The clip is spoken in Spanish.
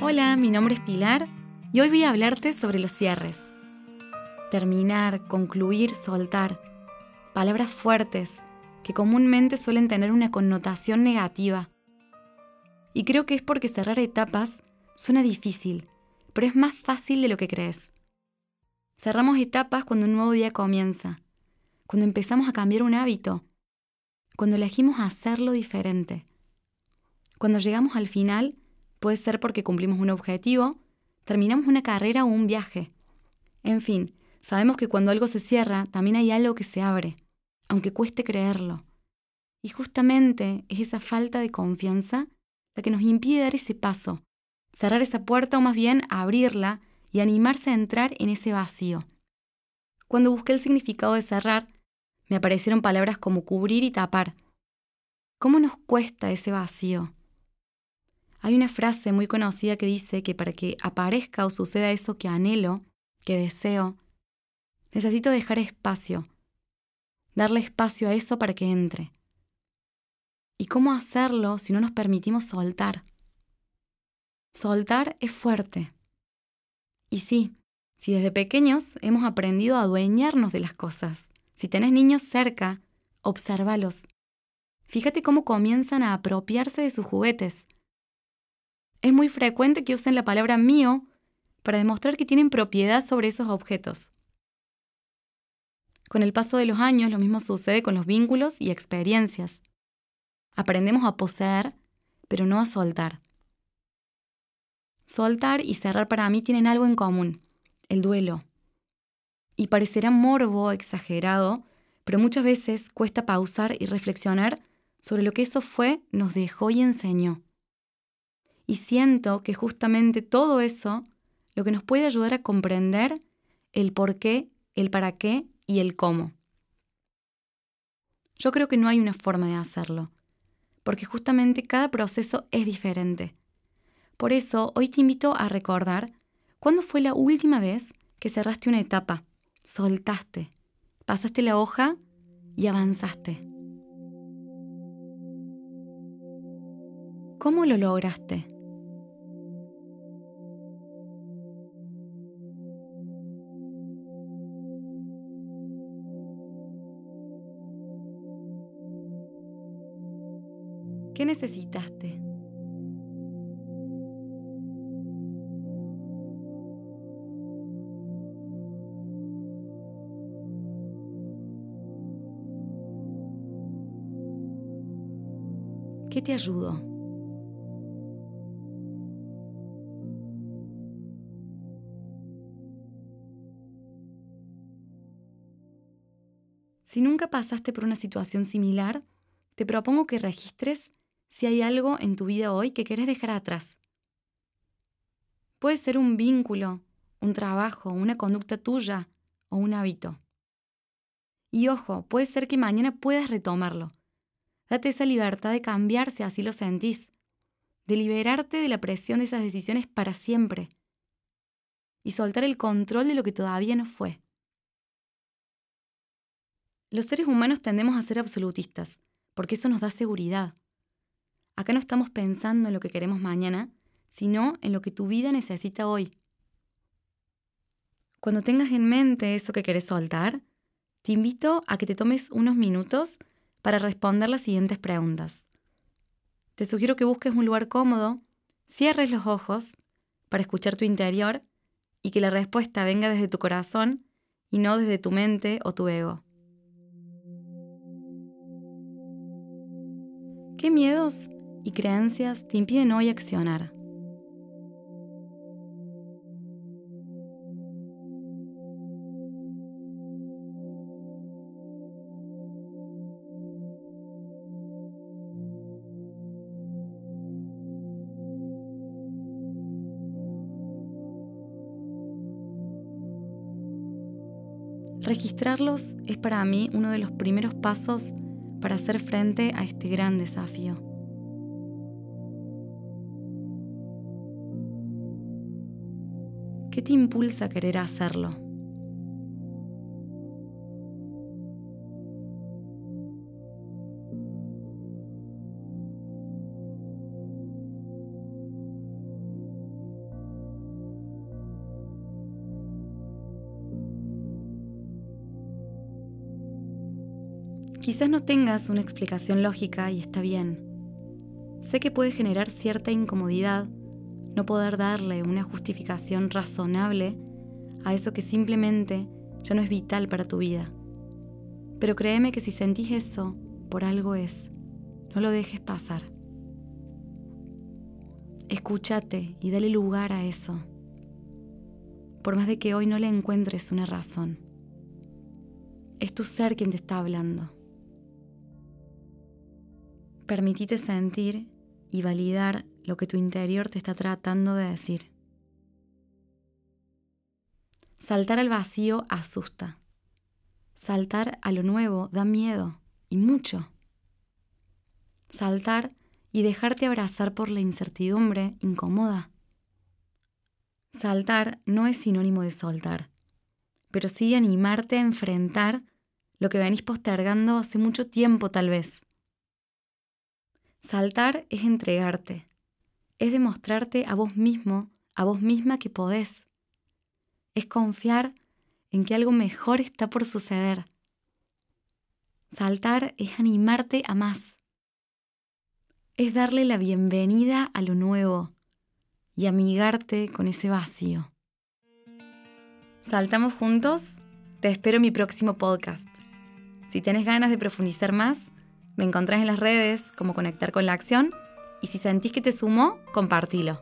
Hola, mi nombre es Pilar y hoy voy a hablarte sobre los cierres. Terminar, concluir, soltar. Palabras fuertes que comúnmente suelen tener una connotación negativa. Y creo que es porque cerrar etapas suena difícil, pero es más fácil de lo que crees. Cerramos etapas cuando un nuevo día comienza, cuando empezamos a cambiar un hábito, cuando elegimos hacerlo diferente. Cuando llegamos al final, puede ser porque cumplimos un objetivo, terminamos una carrera o un viaje. En fin, sabemos que cuando algo se cierra, también hay algo que se abre, aunque cueste creerlo. Y justamente es esa falta de confianza la que nos impide dar ese paso, cerrar esa puerta o más bien abrirla y animarse a entrar en ese vacío. Cuando busqué el significado de cerrar, me aparecieron palabras como cubrir y tapar. ¿Cómo nos cuesta ese vacío? Hay una frase muy conocida que dice que para que aparezca o suceda eso que anhelo, que deseo, necesito dejar espacio, darle espacio a eso para que entre. ¿Y cómo hacerlo si no nos permitimos soltar? Soltar es fuerte. Y sí, si desde pequeños hemos aprendido a adueñarnos de las cosas, si tenés niños cerca, obsérvalos. Fíjate cómo comienzan a apropiarse de sus juguetes. Es muy frecuente que usen la palabra mío para demostrar que tienen propiedad sobre esos objetos. Con el paso de los años lo mismo sucede con los vínculos y experiencias. Aprendemos a poseer, pero no a soltar. Soltar y cerrar para mí tienen algo en común, el duelo y parecerá morbo exagerado, pero muchas veces cuesta pausar y reflexionar sobre lo que eso fue, nos dejó y enseñó. Y siento que justamente todo eso lo que nos puede ayudar a comprender el por qué, el para qué y el cómo. Yo creo que no hay una forma de hacerlo, porque justamente cada proceso es diferente. Por eso hoy te invito a recordar cuándo fue la última vez que cerraste una etapa soltaste, pasaste la hoja y avanzaste. ¿Cómo lo lograste? ¿Qué necesitaste? ¿Qué te ayudó? Si nunca pasaste por una situación similar, te propongo que registres si hay algo en tu vida hoy que querés dejar atrás. Puede ser un vínculo, un trabajo, una conducta tuya o un hábito. Y ojo, puede ser que mañana puedas retomarlo, Date esa libertad de cambiar si así lo sentís, de liberarte de la presión de esas decisiones para siempre y soltar el control de lo que todavía no fue. Los seres humanos tendemos a ser absolutistas, porque eso nos da seguridad. Acá no estamos pensando en lo que queremos mañana, sino en lo que tu vida necesita hoy. Cuando tengas en mente eso que querés soltar, te invito a que te tomes unos minutos para responder las siguientes preguntas. Te sugiero que busques un lugar cómodo, cierres los ojos para escuchar tu interior y que la respuesta venga desde tu corazón y no desde tu mente o tu ego. ¿Qué miedos y creencias te impiden hoy accionar? Registrarlos es para mí uno de los primeros pasos para hacer frente a este gran desafío. ¿Qué te impulsa a querer hacerlo? Quizás no tengas una explicación lógica y está bien. Sé que puede generar cierta incomodidad no poder darle una justificación razonable a eso que simplemente ya no es vital para tu vida. Pero créeme que si sentís eso, por algo es. No lo dejes pasar. Escúchate y dale lugar a eso. Por más de que hoy no le encuentres una razón. Es tu ser quien te está hablando. Permitite sentir y validar lo que tu interior te está tratando de decir. Saltar al vacío asusta. Saltar a lo nuevo da miedo, y mucho. Saltar y dejarte abrazar por la incertidumbre incomoda. Saltar no es sinónimo de soltar, pero sí animarte a enfrentar lo que venís postergando hace mucho tiempo tal vez. Saltar es entregarte, es demostrarte a vos mismo, a vos misma que podés. Es confiar en que algo mejor está por suceder. Saltar es animarte a más. Es darle la bienvenida a lo nuevo y amigarte con ese vacío. ¿Saltamos juntos? Te espero en mi próximo podcast. Si tienes ganas de profundizar más, me encontrás en las redes como Conectar con la Acción y si sentís que te sumó, compartilo.